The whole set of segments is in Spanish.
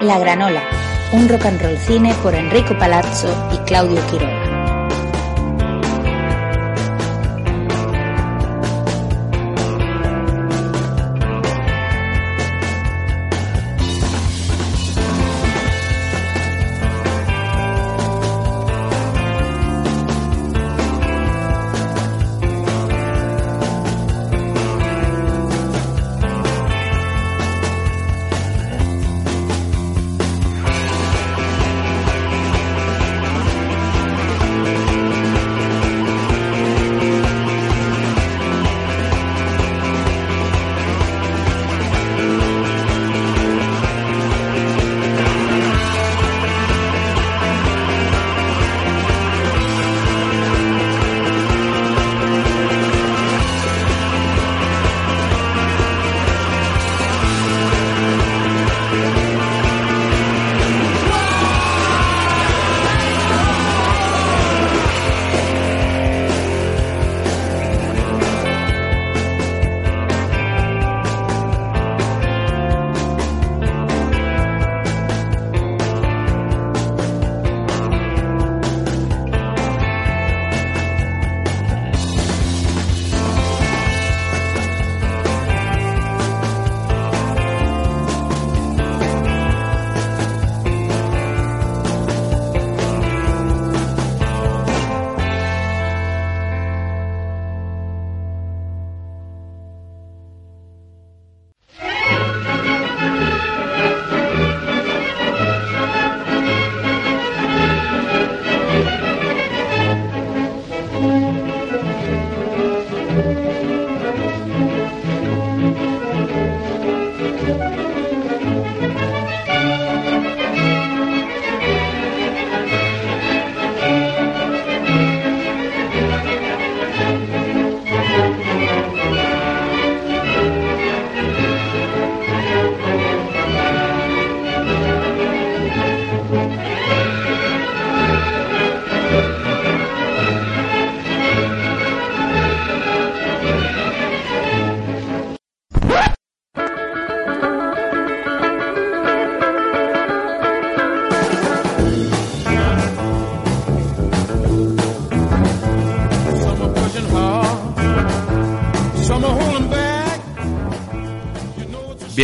La Granola, un rock and roll cine por Enrico Palazzo y Claudio Quiroga.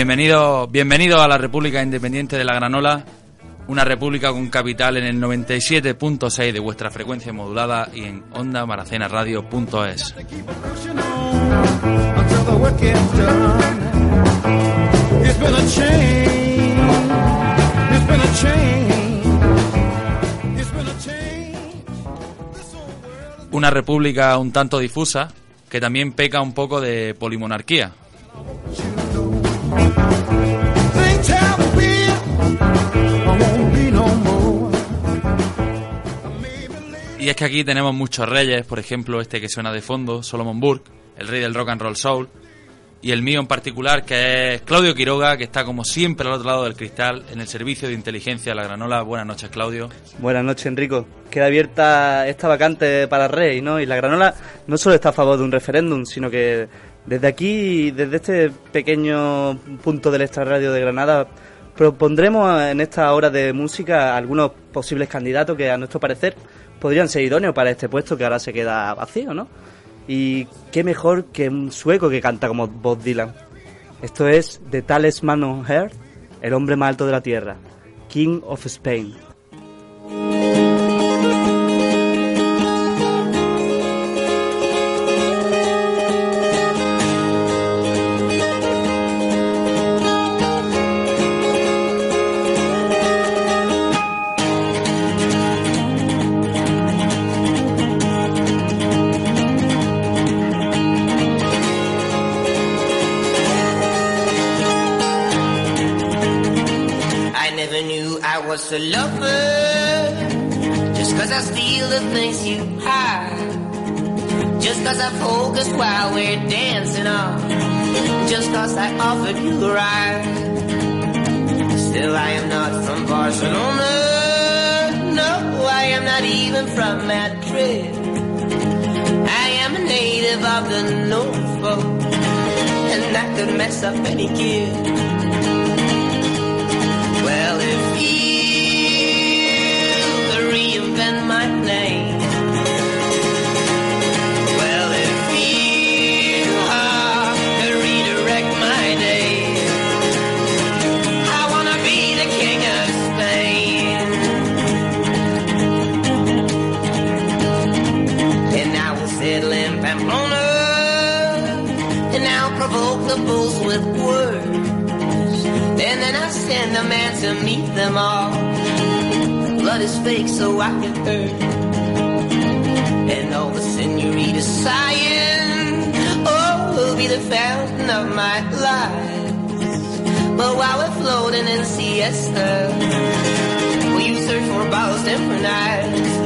Bienvenido, bienvenido a la República Independiente de la Granola, una república con capital en el 97.6 de vuestra frecuencia modulada y en onda radio.es. Una república un tanto difusa que también peca un poco de polimonarquía. Es que aquí tenemos muchos reyes, por ejemplo, este que suena de fondo, Solomon Burke, el rey del rock and roll soul, y el mío en particular, que es Claudio Quiroga, que está como siempre al otro lado del cristal, en el servicio de inteligencia de la Granola. Buenas noches, Claudio. Buenas noches, Enrico. Queda abierta esta vacante para rey, ¿no? Y la Granola no solo está a favor de un referéndum, sino que desde aquí, desde este pequeño punto del extrarradio de Granada, propondremos en esta hora de música algunos posibles candidatos que a nuestro parecer podrían ser idóneos para este puesto que ahora se queda vacío, ¿no? Y qué mejor que un sueco que canta como Bob Dylan. Esto es The Talisman on Earth, el hombre más alto de la tierra, King of Spain. Cause I focus while we're dancing on. Just cause I offered you a ride. Still I am not from Barcelona. No, I am not even from Madrid. I am a native of the North Pole. And that could mess up any kid. Bulls with words. And then I send a man to meet them all. Blood is fake, so I can hurt. And all the senoritas sighing, oh, will be the fountain of my life. But while we're floating in siesta, will you search for bottles and for knives?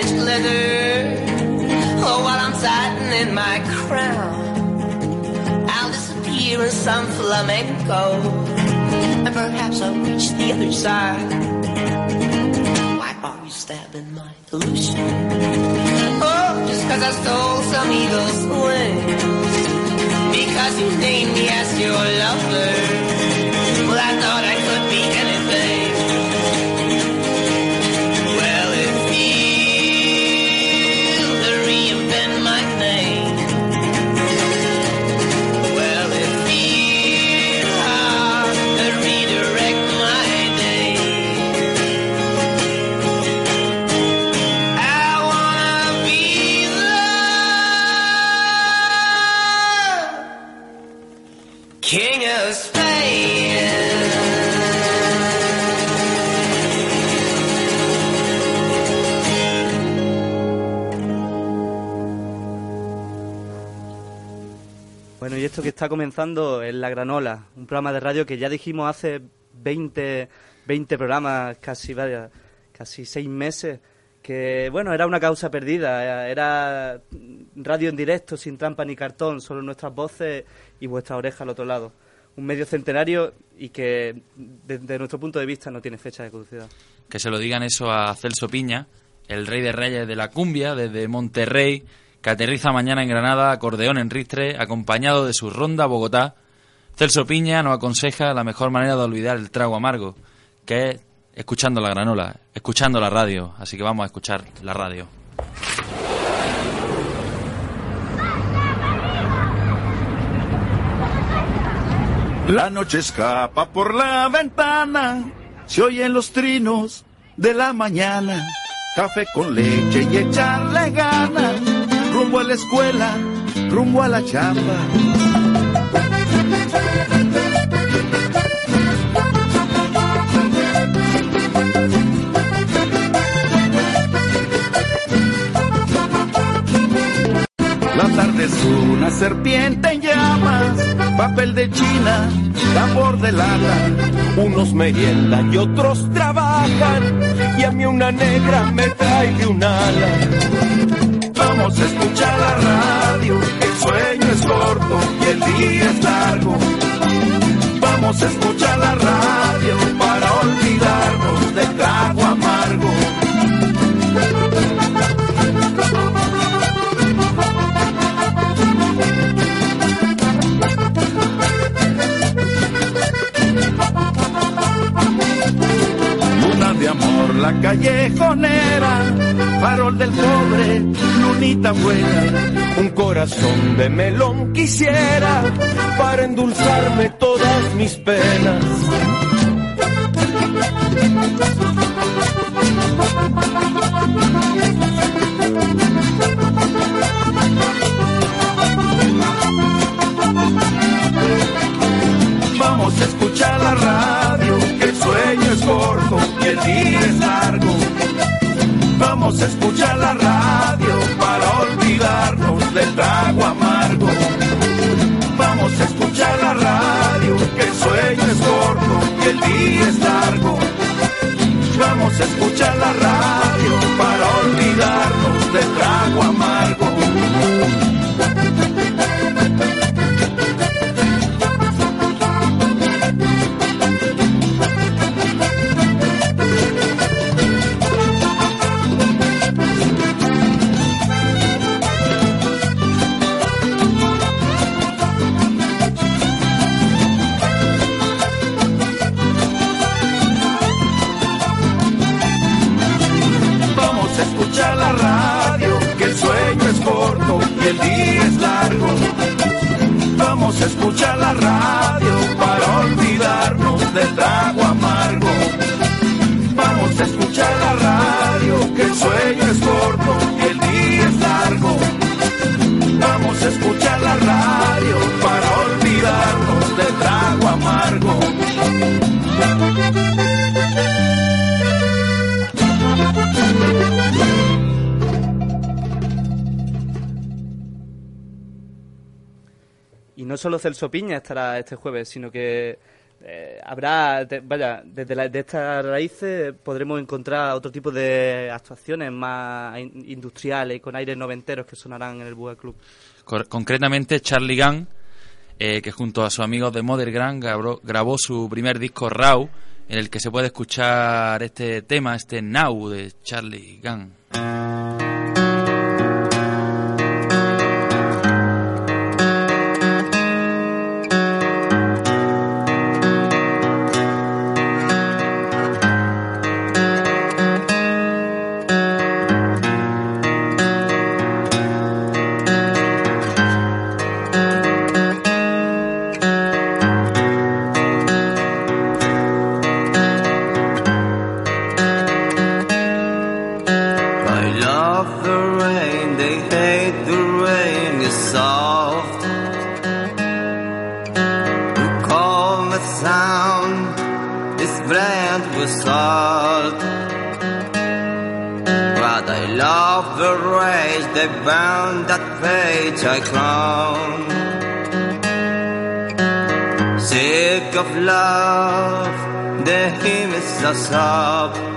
Spanish leather. Oh, while I'm tightening my crown. I'll disappear in some flamenco. And perhaps I'll reach the other side. Why are you stabbing my illusion? Oh, just cause I stole some eagle's wings. Because you named me as your lover. Y esto que está comenzando es La Granola, un programa de radio que ya dijimos hace 20, 20 programas, casi, vaya, casi seis meses, que, bueno, era una causa perdida, era radio en directo, sin trampa ni cartón, solo nuestras voces y vuestra oreja al otro lado. Un medio centenario y que, desde nuestro punto de vista, no tiene fecha de caducidad. Que se lo digan eso a Celso Piña, el rey de reyes de la cumbia, desde Monterrey, que aterriza mañana en Granada, acordeón en Ristre, acompañado de su ronda Bogotá. Celso Piña nos aconseja la mejor manera de olvidar el trago amargo, que es escuchando la granola, escuchando la radio. Así que vamos a escuchar la radio. La noche escapa por la ventana, se oyen los trinos de la mañana. Café con leche y echarle ganas, rumbo a la escuela, rumbo a la chamba. La tarde es una serpiente en llamas, papel de China, tambor de lata. Unos meriendan y otros trabajan, y a mí una negra me trae de un ala. Vamos a escuchar la radio, el sueño es corto y el día es largo. Vamos a escuchar la radio para olvidarnos del trago amargo. Amor, la callejonera, farol del pobre, lunita buena, un corazón de melón quisiera para endulzarme todas mis penas. Día es largo. Vamos a escuchar la radio para olvidarnos del trago amargo. Vamos a escuchar la radio, que el sueño es corto y el día es largo. Vamos a escuchar la radio para olvidarnos del trago amargo. Vamos a escuchar la radio para olvidarnos del trago amargo. Vamos a escuchar la radio, que el sueño es corto y el día es no solo Celso Piña estará este jueves, sino que eh, habrá, de- vaya, desde de estas raíces podremos encontrar otro tipo de actuaciones más in- industriales y con aires noventeros que sonarán en el Buga Club. Concretamente Charlie Gunn, eh, que junto a sus amigos de Mother Grand grabó, grabó su primer disco Raw, en el que se puede escuchar este tema, este Now de Charlie Gunn. They burn that page I clown. Sick of love, the hymn is a sob.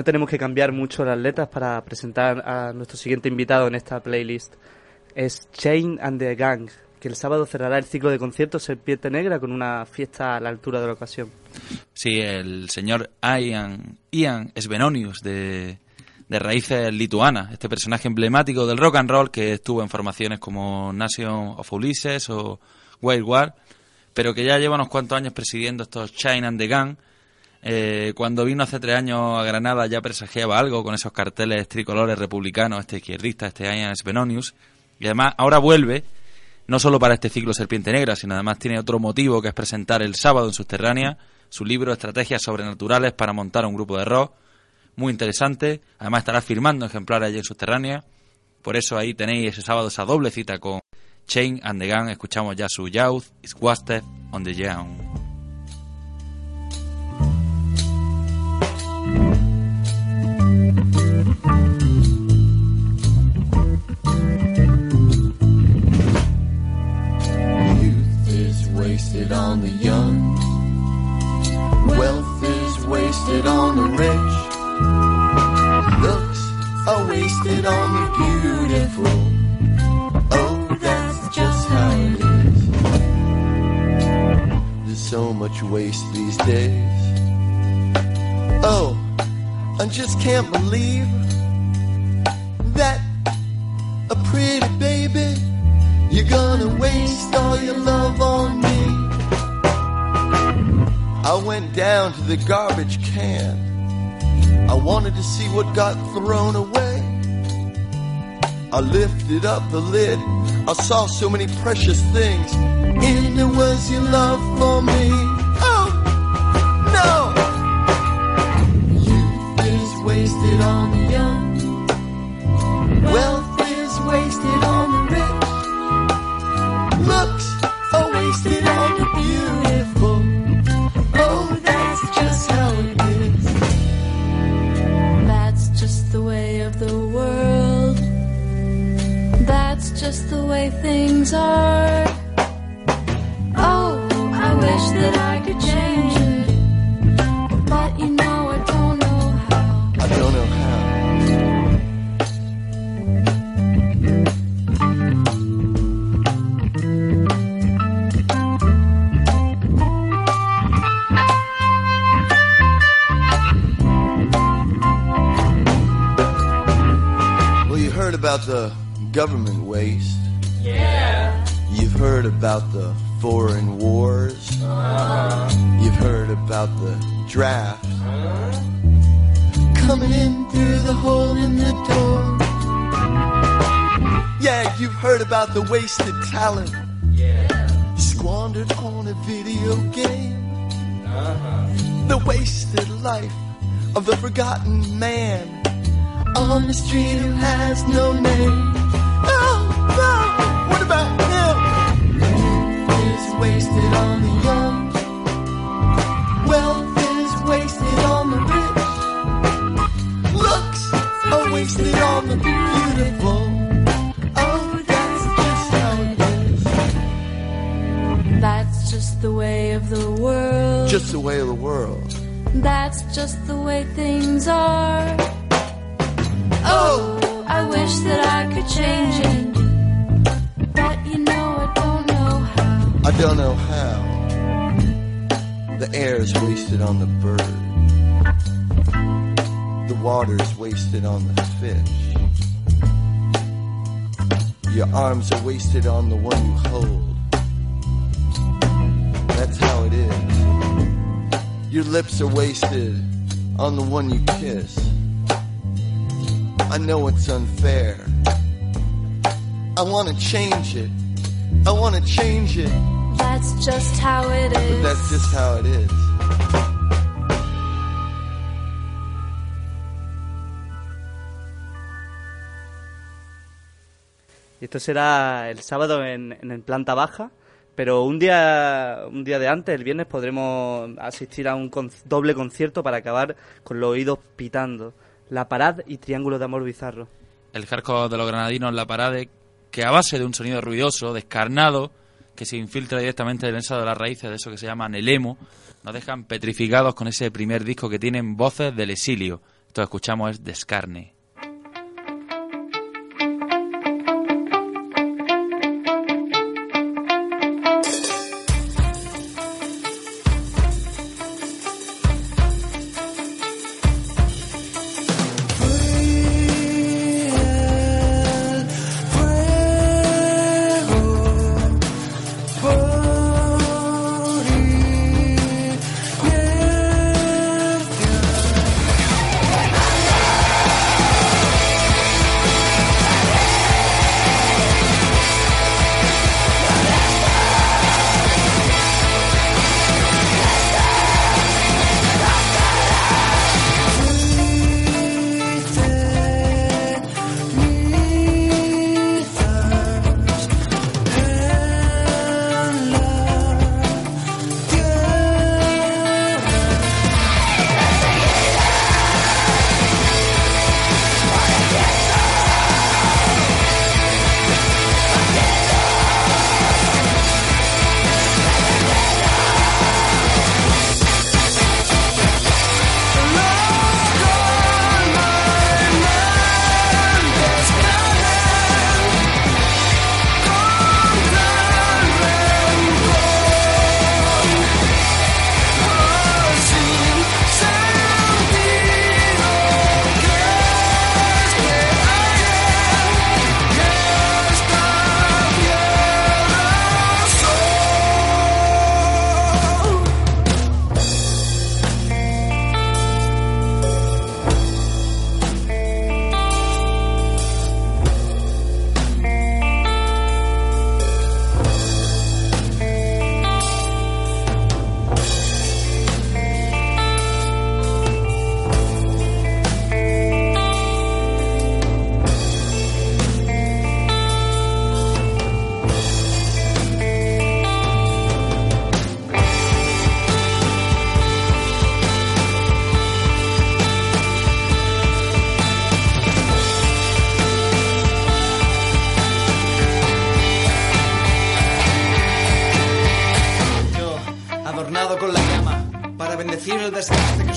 No tenemos que cambiar mucho las letras para presentar a nuestro siguiente invitado en esta playlist. Es Chain and the Gang, que el sábado cerrará el ciclo de conciertos Serpiente Negra con una fiesta a la altura de la ocasión. Sí, el señor Ian, Ian Svenonius de, de raíces lituanas, este personaje emblemático del rock and roll que estuvo en formaciones como Nation of Ulysses o Wild War, pero que ya lleva unos cuantos años presidiendo estos Chain and the Gang. Eh, cuando vino hace tres años a Granada ya presagiaba algo con esos carteles tricolores republicanos, este izquierdista, este Ian Svenonius, y además ahora vuelve no solo para este ciclo Serpiente Negra, sino además tiene otro motivo que es presentar el sábado en Subterránea su libro Estrategias Sobrenaturales para montar un grupo de rock, muy interesante, además estará firmando ejemplares allí en Subterránea, por eso ahí tenéis ese sábado esa doble cita con Chain and the Gang, escuchamos ya su Youth is Wasted on the Young. Wasted on the young. Wealth is wasted on the rich. Looks are wasted on the beautiful. Oh, that's just how it is. There's so much waste these days. Oh, I just can't believe that a pretty baby you're gonna waste all your love on me. I went down to the garbage can. I wanted to see what got thrown away. I lifted up the lid. I saw so many precious things. And it was your love for me. Oh, no! Youth is wasted on the young. Wealth Sorry. Talent. Yeah. Squandered on a video game. Uh-huh. The wasted life of the forgotten man on the street who has no name. Oh, no! What about him? Youth is wasted on the young. Wealth is wasted on the rich. Looks are wasted on the beautiful. Just the way of the world. Just the way of the world. That's just the way things are. Oh, I wish that I could change it. But you know, I don't know how. I don't know how. The air is wasted on the bird. The water is wasted on the fish. Your arms are wasted on the one you hold. That's how it is. Your lips are wasted on the one you kiss. I know it's unfair. I want to change it. I want to change it. That's just how it But is. that's just how it is. Y esto será el sábado en, en planta baja, pero un día, un día de antes, el viernes, podremos asistir a un con- doble concierto para acabar con los oídos pitando. La Parad y Triángulo de Amor Bizarro. el hardcore de los granadinos en la parade, que a base de un sonido ruidoso, descarnado, que se infiltra directamente dentro de las raíces de eso que se llaman el emo, nos dejan petrificados con ese primer disco que tienen voces del exilio. Esto que escuchamos es Descarne.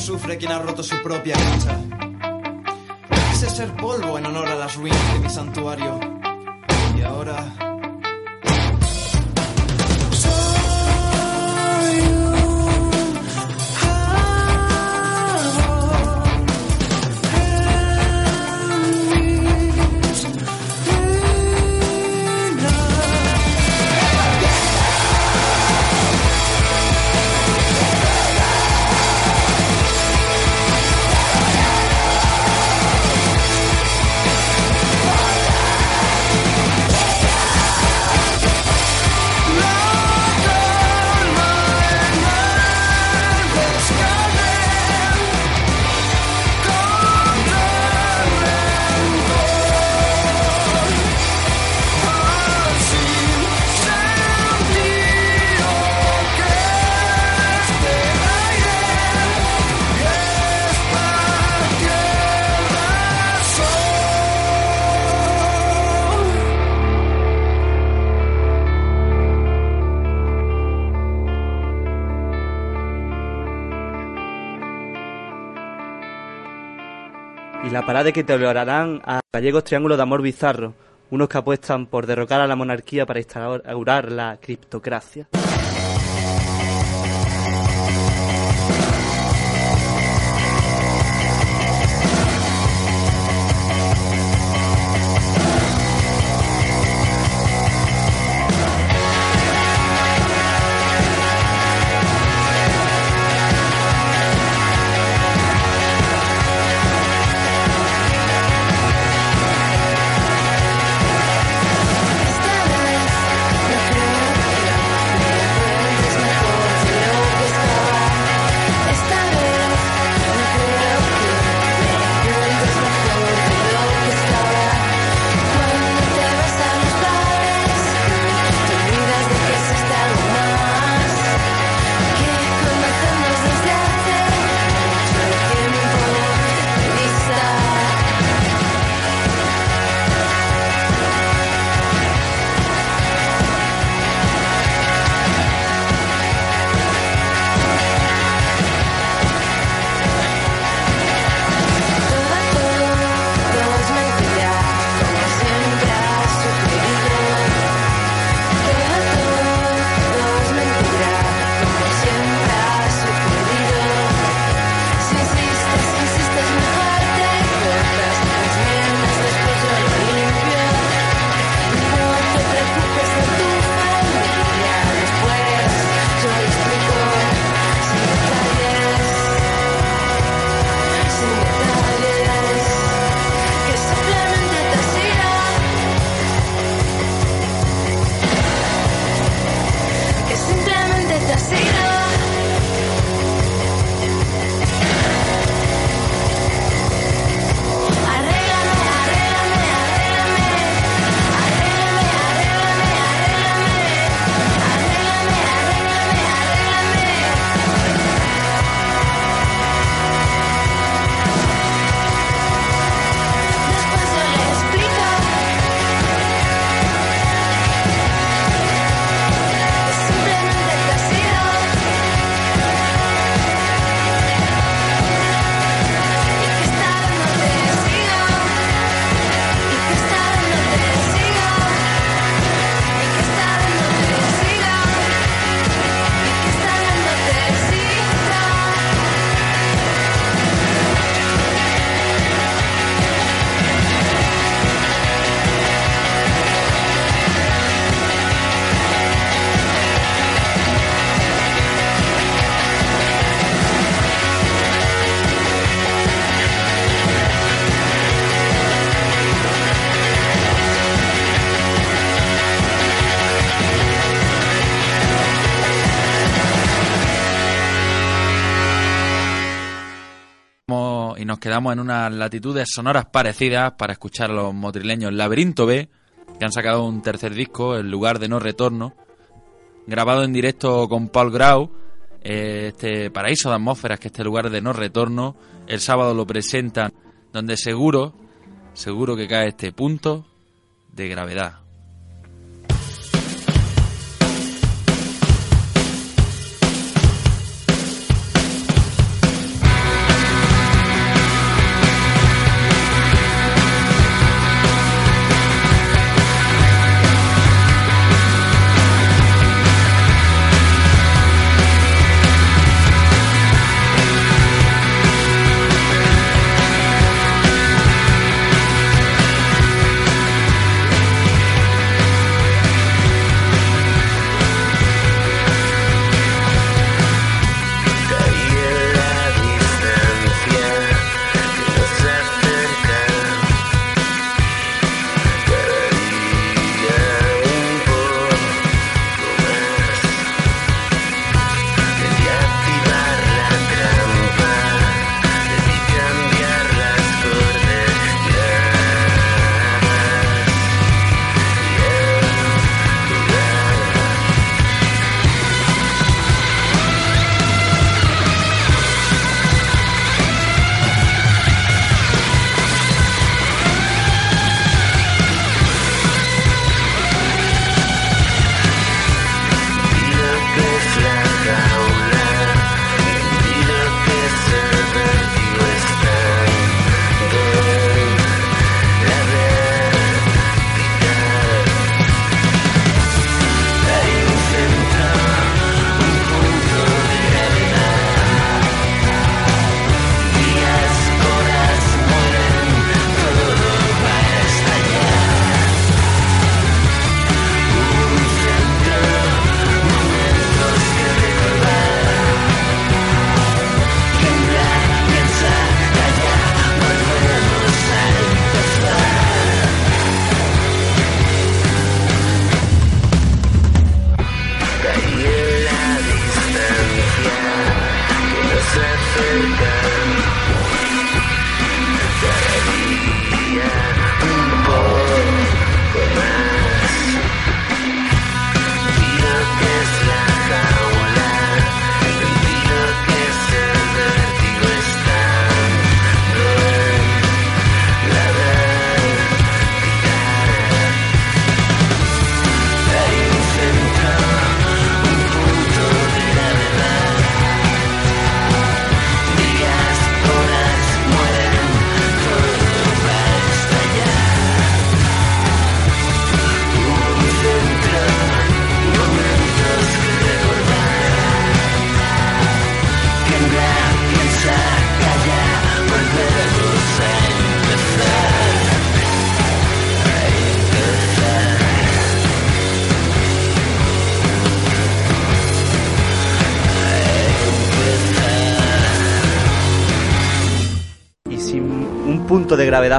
Sufre quien ha roto su propia cancha. Quise ser polvo en honor a las ruinas de mi santuario. Y la parada que te valorarán a gallegos triángulos de amor bizarro, unos que apuestan por derrocar a la monarquía para instaurar la criptocracia. Quedamos en unas latitudes sonoras parecidas para escuchar a los motrileños Laberinto B, que han sacado un tercer disco, El lugar de no retorno, grabado en directo con Paul Grau, eh, este paraíso de atmósferas, que este lugar de no retorno, el sábado lo presentan, donde seguro, seguro que cae este punto de gravedad.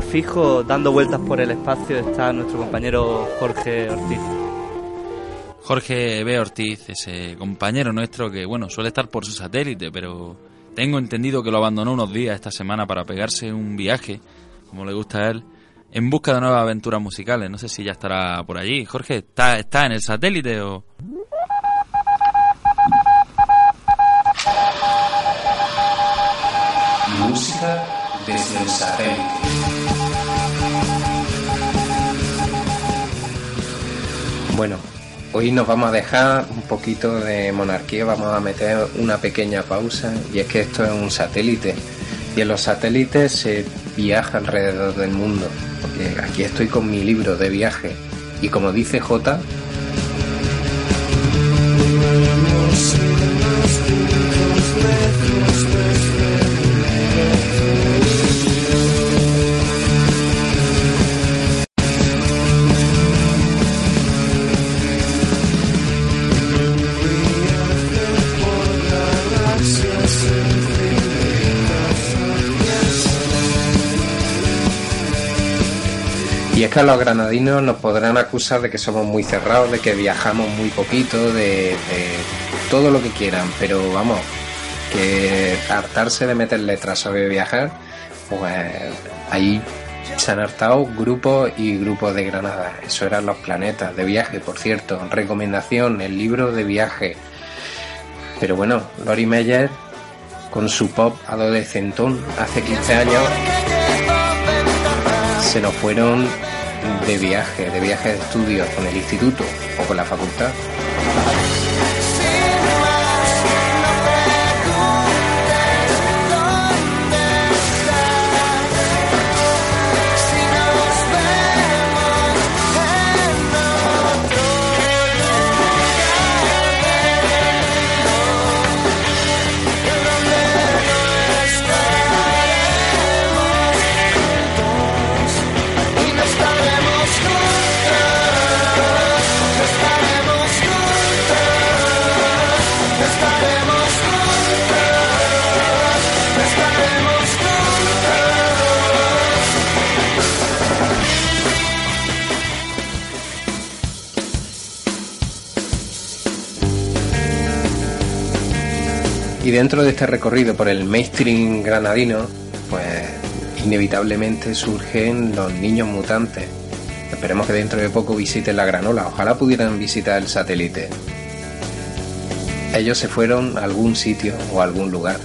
Fijo, dando vueltas por el espacio, está nuestro compañero Jorge Ortiz. Jorge B. Ortiz, ese compañero nuestro que, bueno, suele estar por su satélite, pero tengo entendido que lo abandonó unos días esta semana para pegarse un viaje, como le gusta a él, en busca de nuevas aventuras musicales. No sé si ya estará por allí. Jorge, ¿está, está en el satélite o...? Música desde el satélite. Bueno, hoy nos vamos a dejar un poquito de monarquía, vamos a meter una pequeña pausa y es que esto es un satélite y en los satélites se viaja alrededor del mundo. Aquí estoy con mi libro de viaje y como dice J, los granadinos nos podrán acusar de que somos muy cerrados, de que viajamos muy poquito, de, de todo lo que quieran, pero vamos, que hartarse de meter letras sobre viajar, pues ahí se han hartado grupos y grupos de Granada. Eso eran los planetas de viaje, por cierto. Recomendación, el libro de viaje. Pero bueno, Lori Meyer, con su pop adolescentón hace 15 años, se nos fueron de viaje, de viaje de estudios con el instituto o con la facultad. Dentro de este recorrido por el mainstream granadino, pues inevitablemente surgen los niños mutantes. Esperemos que dentro de poco visiten la granola. Ojalá pudieran visitar el satélite. Ellos se fueron a algún sitio o a algún lugar.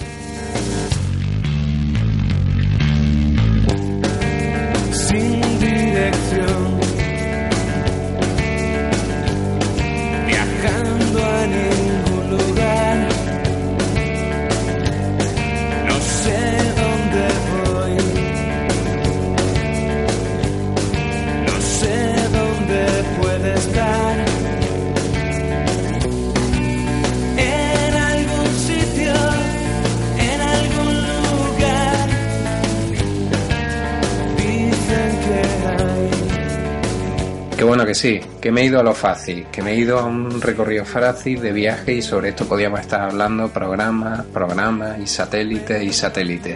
Qué bueno que sí, que me he ido a lo fácil, que me he ido a un recorrido fácil de viaje y sobre esto podíamos estar hablando programas, programas y satélites y satélites.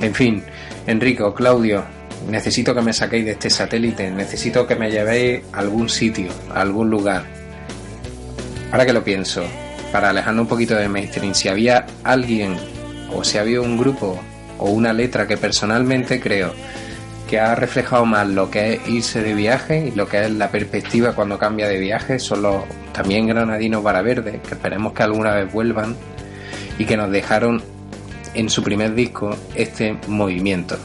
En fin, Enrico, Claudio, necesito que me saquéis de este satélite, necesito que me llevéis a algún sitio, a algún lugar. Ahora que lo pienso, para alejarnos un poquito de mainstream, si había alguien o si había un grupo o una letra que personalmente creo que ha reflejado más lo que es irse de viaje y lo que es la perspectiva cuando cambia de viaje son los también granadinos Varaverdes, que esperemos que alguna vez vuelvan y que nos dejaron en su primer disco este movimiento.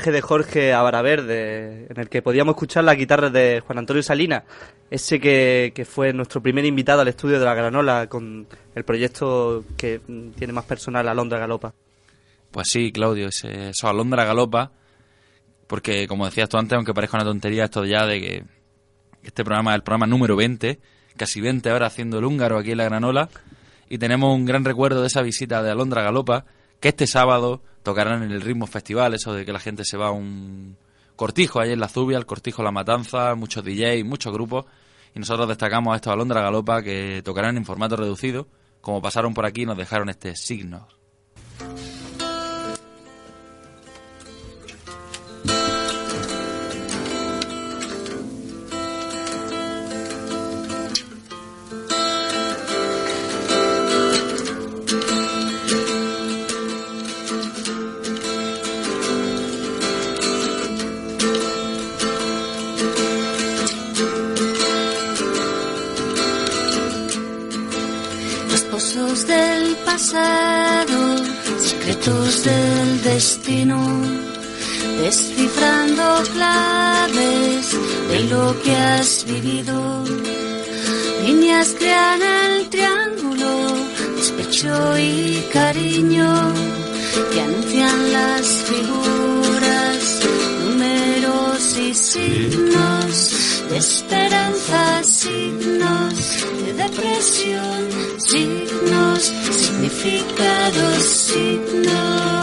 De Jorge a en el que podíamos escuchar las guitarras de Juan Antonio Salinas, ese que, que fue nuestro primer invitado al estudio de la Granola con el proyecto que mm, tiene más personal, Alondra Galopa. Pues sí, Claudio, ese, eso Alondra Galopa, porque como decías tú antes, aunque parezca una tontería esto ya de que este programa es el programa número 20, casi 20 ahora haciendo el húngaro aquí en la Granola, y tenemos un gran recuerdo de esa visita de Alondra Galopa, que este sábado tocarán en el Ritmo Festival, eso de que la gente se va a un cortijo ahí en la Zubia, el cortijo La Matanza, muchos DJs, muchos grupos, y nosotros destacamos a estos Alondra Galopa que tocarán en formato reducido, como pasaron por aquí nos dejaron este signo. Destino, descifrando claves de lo que has vivido. Líneas crean el triángulo, despecho y cariño, que anuncian las figuras, números y signos de esperanza, signos de depresión, signos, significados, signos.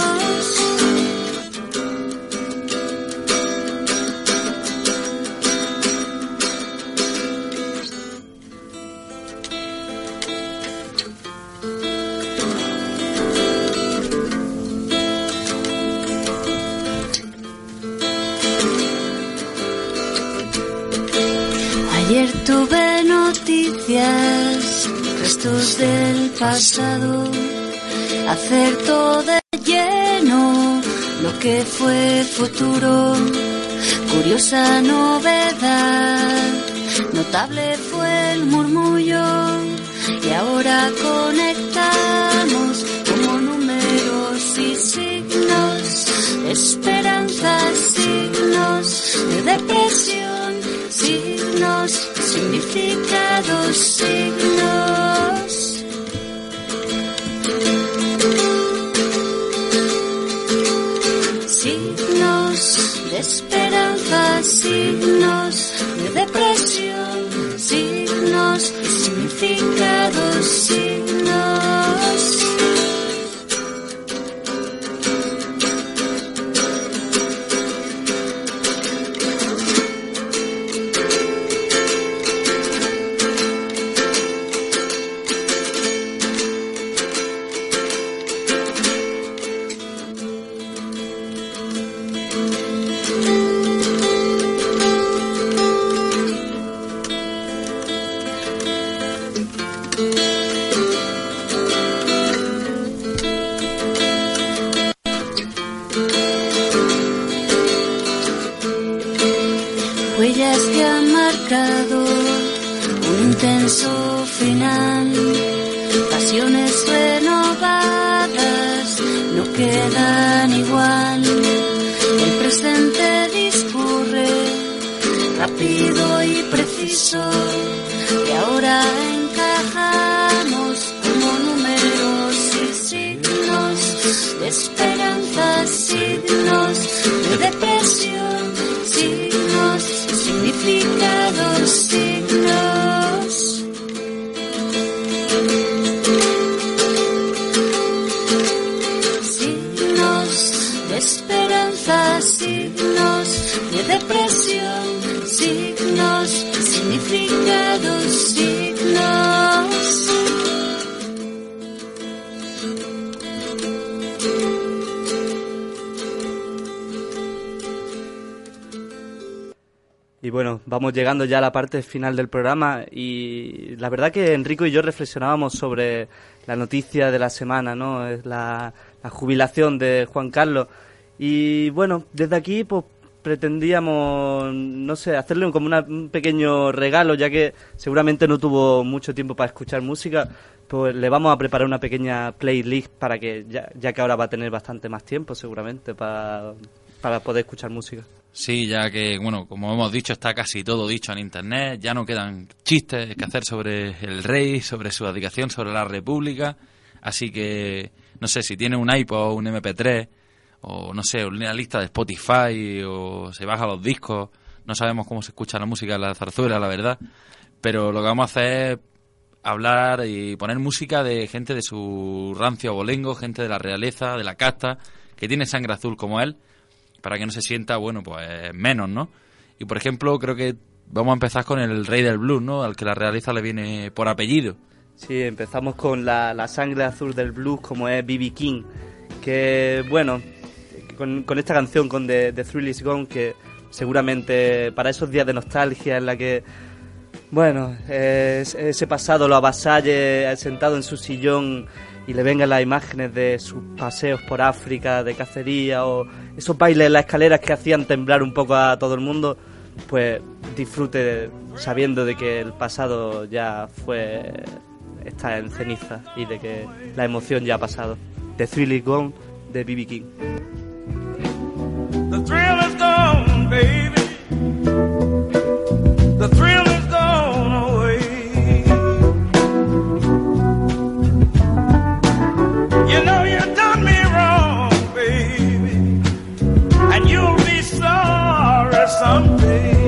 Del pasado, acerto de lleno lo que fue futuro. Curiosa novedad, notable fue el murmullo y ahora conectamos como números y signos, de esperanza, signos de depresión, signos, significados. Signos signos de depresión, signos, significados, Y bueno, vamos llegando ya a la parte final del programa y la verdad que Enrico y yo reflexionábamos sobre la noticia de la semana, ¿no? La, la jubilación de Juan Carlos. Y bueno, desde aquí pues pretendíamos, no sé, hacerle como una- un pequeño regalo, ya que seguramente no tuvo mucho tiempo para escuchar música, pues le vamos a preparar una pequeña playlist para que, ya, ya que ahora va a tener bastante más tiempo seguramente para para poder escuchar música. Sí, ya que, bueno, como hemos dicho, está casi todo dicho en Internet, ya no quedan chistes que hacer sobre el rey, sobre su dedicación, sobre la república, así que, no sé, si tiene un iPod, un MP3, o no sé, una lista de Spotify, o se baja los discos, no sabemos cómo se escucha la música de la zarzuela, la verdad, pero lo que vamos a hacer es hablar y poner música de gente de su rancio abolengo, gente de la realeza, de la casta, que tiene sangre azul como él, para que no se sienta, bueno, pues menos, ¿no? Y por ejemplo, creo que vamos a empezar con el rey del blues, ¿no? Al que la realeza le viene por apellido. Sí, empezamos con la, la sangre azul del blues como es B.B. King, que bueno, con, con esta canción, con The, The Thrill Is Gone, que seguramente para esos días de nostalgia en la que, bueno, ese pasado lo avasalle sentado en su sillón y le vengan las imágenes de sus paseos por África, de cacería o esos bailes en las escaleras que hacían temblar un poco a todo el mundo, pues disfrute sabiendo de que el pasado ya fue está en ceniza y de que la emoción ya ha pasado. The Thrill Is Gone de B.B. King. The thrill is gone, baby. Someday.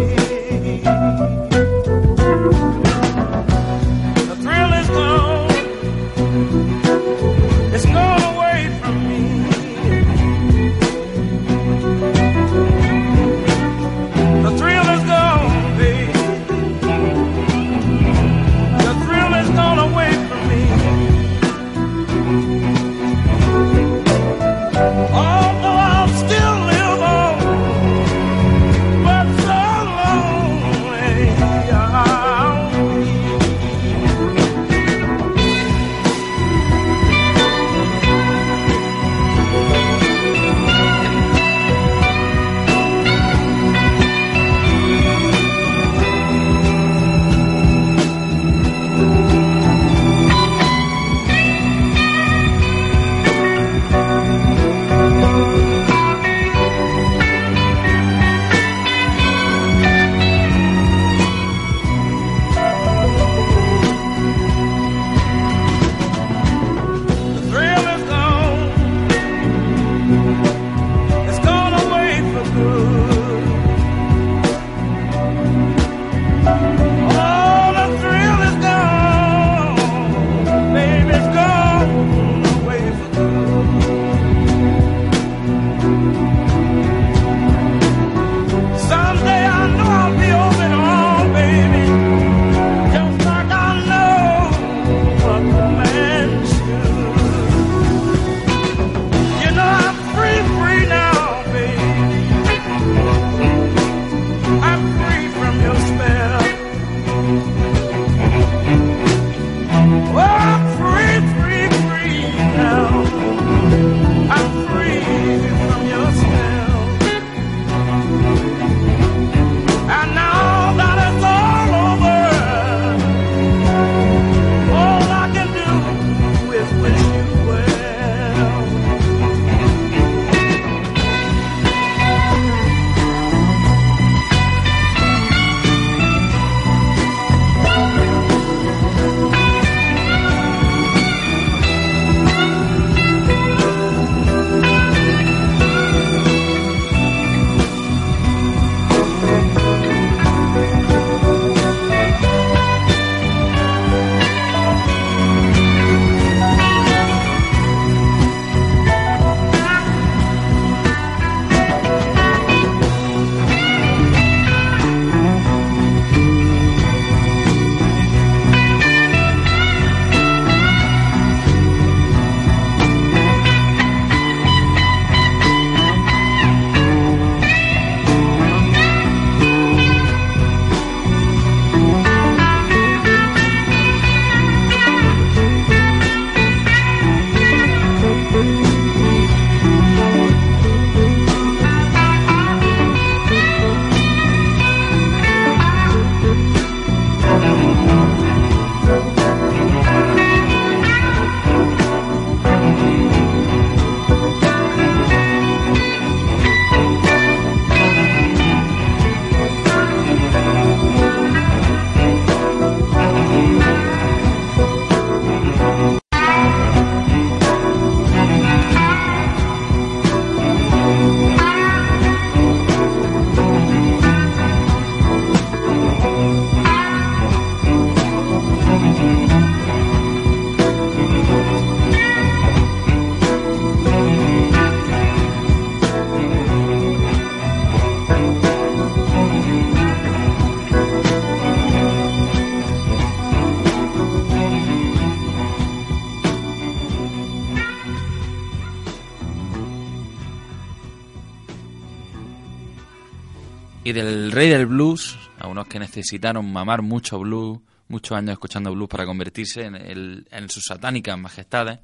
y del rey del blues, a unos que necesitaron mamar mucho blues, muchos años escuchando blues para convertirse en, el, en sus satánicas majestades,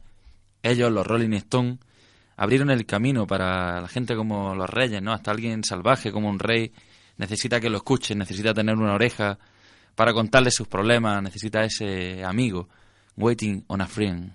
ellos, los Rolling Stones, abrieron el camino para la gente como los reyes, ¿no? Hasta alguien salvaje como un rey necesita que lo escuche necesita tener una oreja para contarle sus problemas, necesita ese amigo. Waiting on a friend.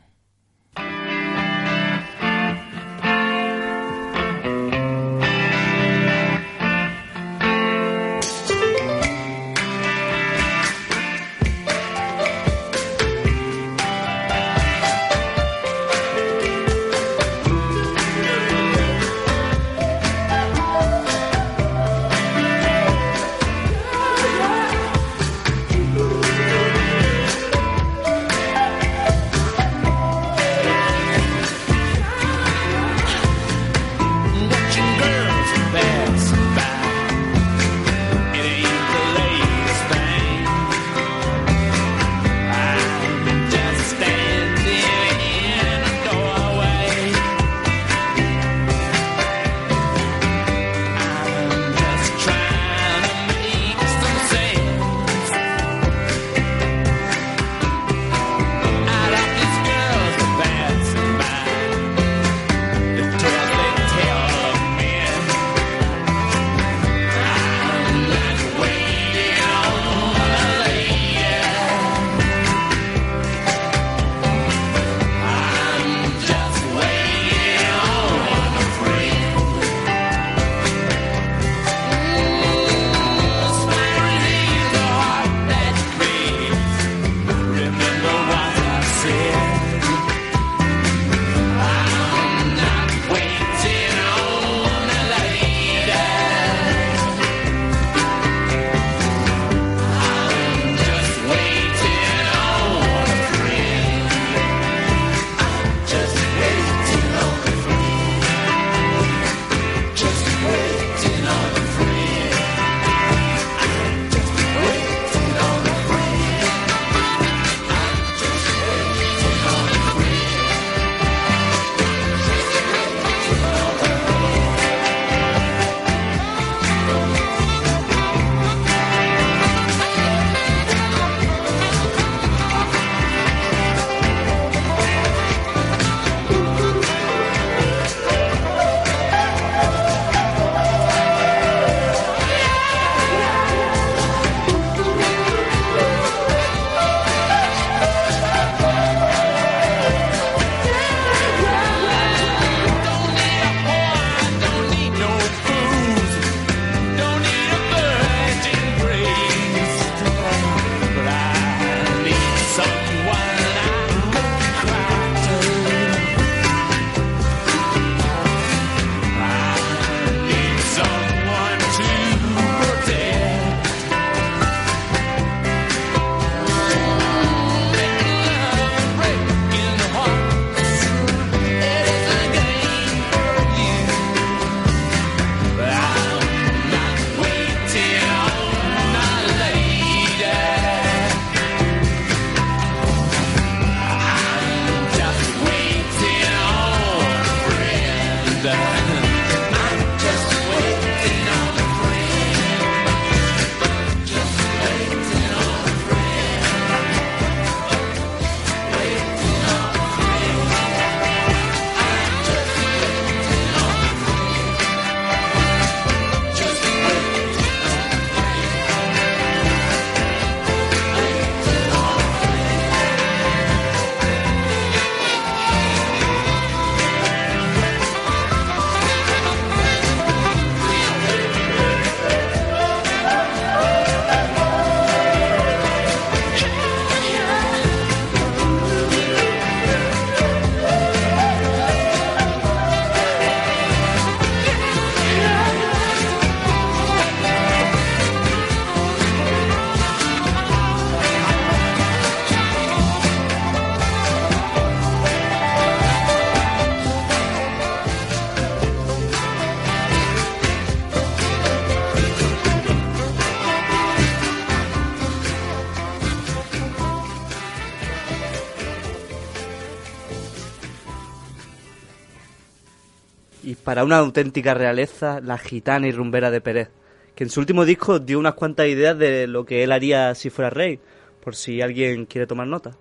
una auténtica realeza, la gitana y rumbera de Pérez, que en su último disco dio unas cuantas ideas de lo que él haría si fuera rey, por si alguien quiere tomar nota.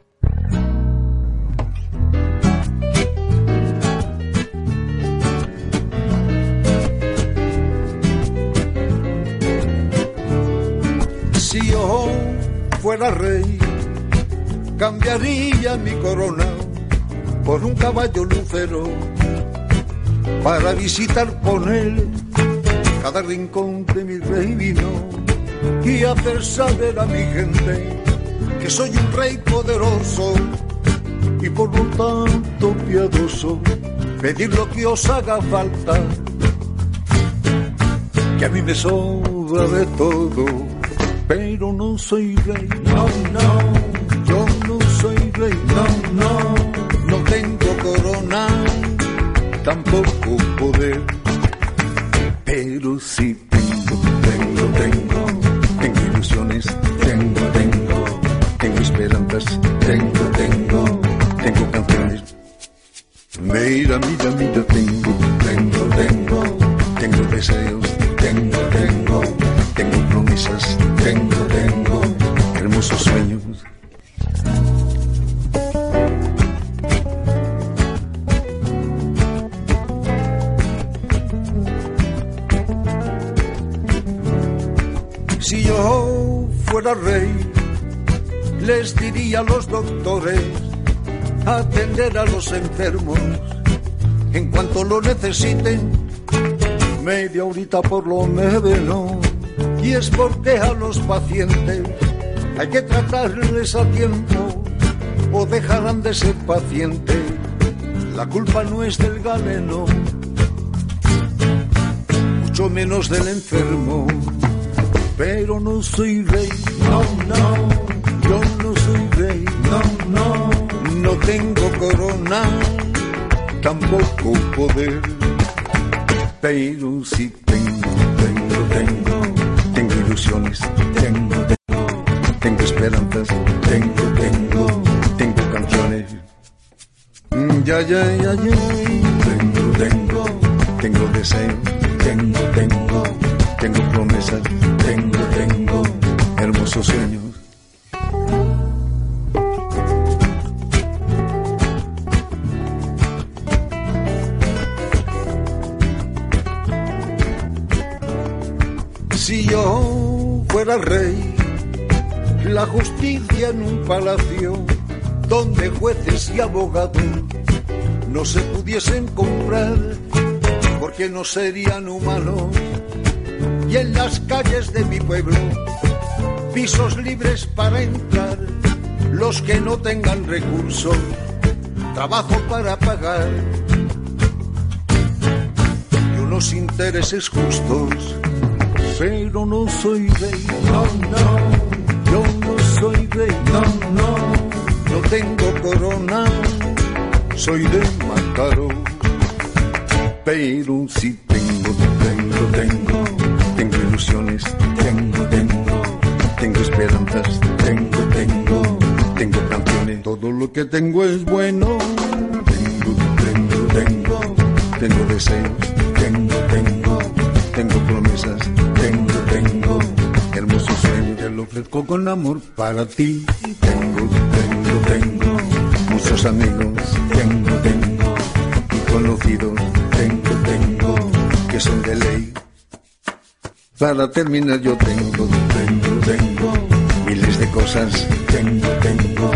Si yo fuera rey, cambiaría mi corona por un caballo lucero para visitar con él cada rincón de mi reino y hacer saber a mi gente que soy un rey poderoso y por lo tanto piadoso pedir lo que os haga falta que a mí me sobra de todo pero no soy rey. No no yo no soy rey. No no no tengo corona tampoco poder. Pero sí tengo tengo tengo tengo ilusiones tengo tengo tengo esperanzas tengo tengo tengo canciones. Mira mira mira tengo tengo tengo tengo deseos tengo tengo tengo promesas tengo tengo hermosos sueños a los enfermos en cuanto lo necesiten, media horita por lo menos. Y es porque a los pacientes hay que tratarles a tiempo o dejarán de ser pacientes. La culpa no es del galeno, mucho menos del enfermo pero no soy rey. No, no, yo no soy rey. No, no, no tengo corona, tampoco poder. Pero sí tengo, tengo, tengo, tengo ilusiones, tengo, tengo, tengo esperanzas, tengo, tengo, tengo canciones. Mm, Ya, ya, ya, ya, tengo, tengo, tengo deseos, tengo, tengo, tengo promesas, tengo, tengo hermosos sueños. Rey, la justicia en un palacio donde jueces y abogados no se pudiesen comprar porque no serían humanos. Y en las calles de mi pueblo pisos libres para entrar los que no tengan recursos trabajo para pagar. Y unos intereses justos pero no soy rey. No no. Yo no soy rey. No no. No tengo corona. Soy de Mataró. Pero sí tengo tengo tengo. Tengo ilusiones, tengo, tengo, tengo esperanzas, tengo, tengo, tengo canciones. Todo lo que tengo es bueno. Tengo, tengo, tengo, tengo deseos, tengo promesas, tengo, tengo hermosos sueños. Te lo ofrezco con amor para ti. Tengo, tengo, tengo muchos amigos, tengo, tengo y conocidos, tengo, tengo que son de ley. Para terminar yo tengo, tengo, tengo miles de cosas, tengo, tengo,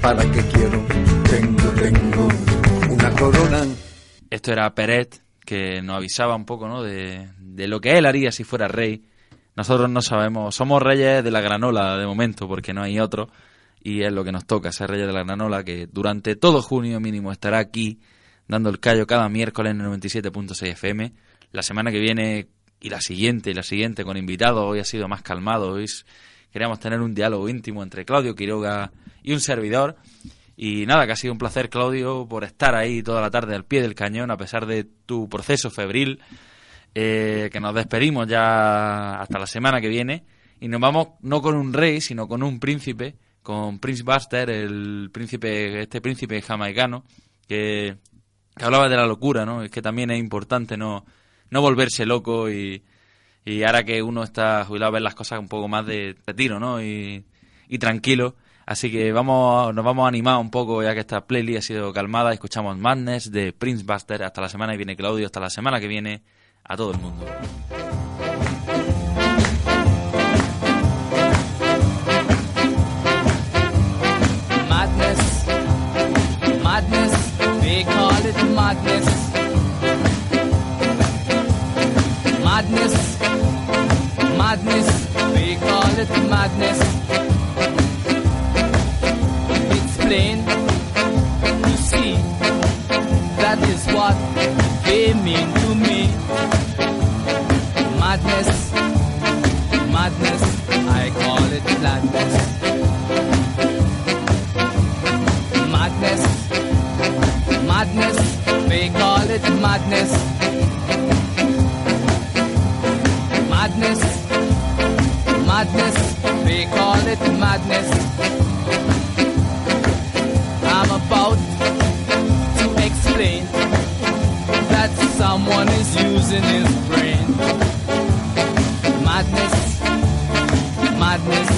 para qué quiero, tengo, tengo una corona. Esto era Peret, que nos avisaba un poco ¿no? de, de lo que él haría si fuera rey. Nosotros no sabemos, somos reyes de la granola de momento, porque no hay otro, y es lo que nos toca, ser reyes de la granola, que durante todo junio mínimo estará aquí, dando el callo cada miércoles en el 97.6 FM. La semana que viene y la siguiente y la siguiente con invitados. Hoy ha sido más calmado. Hoy queríamos tener un diálogo íntimo entre Claudio Quiroga y un servidor. Y nada, que ha sido un placer, Claudio, por estar ahí toda la tarde al pie del cañón, a pesar de tu proceso febril. Eh, que nos despedimos ya hasta la semana que viene. Y nos vamos no con un rey, sino con un príncipe, con Prince Buster, el príncipe, este príncipe jamaicano, que, que hablaba de la locura, ¿no? Es que también es importante no, no volverse loco y, Y ahora que uno está jubilado, ver las cosas un poco más de retiro, ¿no? Y, y tranquilo. Así que vamos, nos vamos a animar un poco ya que esta playlist ha sido calmada. Escuchamos Madness de Prince Buster. Hasta la semana que viene, Claudio. Hasta la semana que viene. A todo el mundo. Madness, madness, they call it madness. Madness, madness, they call it madness. It's plain to see that is what they mean to me. Madness, madness, I call it madness. madness, madness, they call it madness. Madness, madness, they call it madness. I'm about that someone is using his brain. Madness, madness,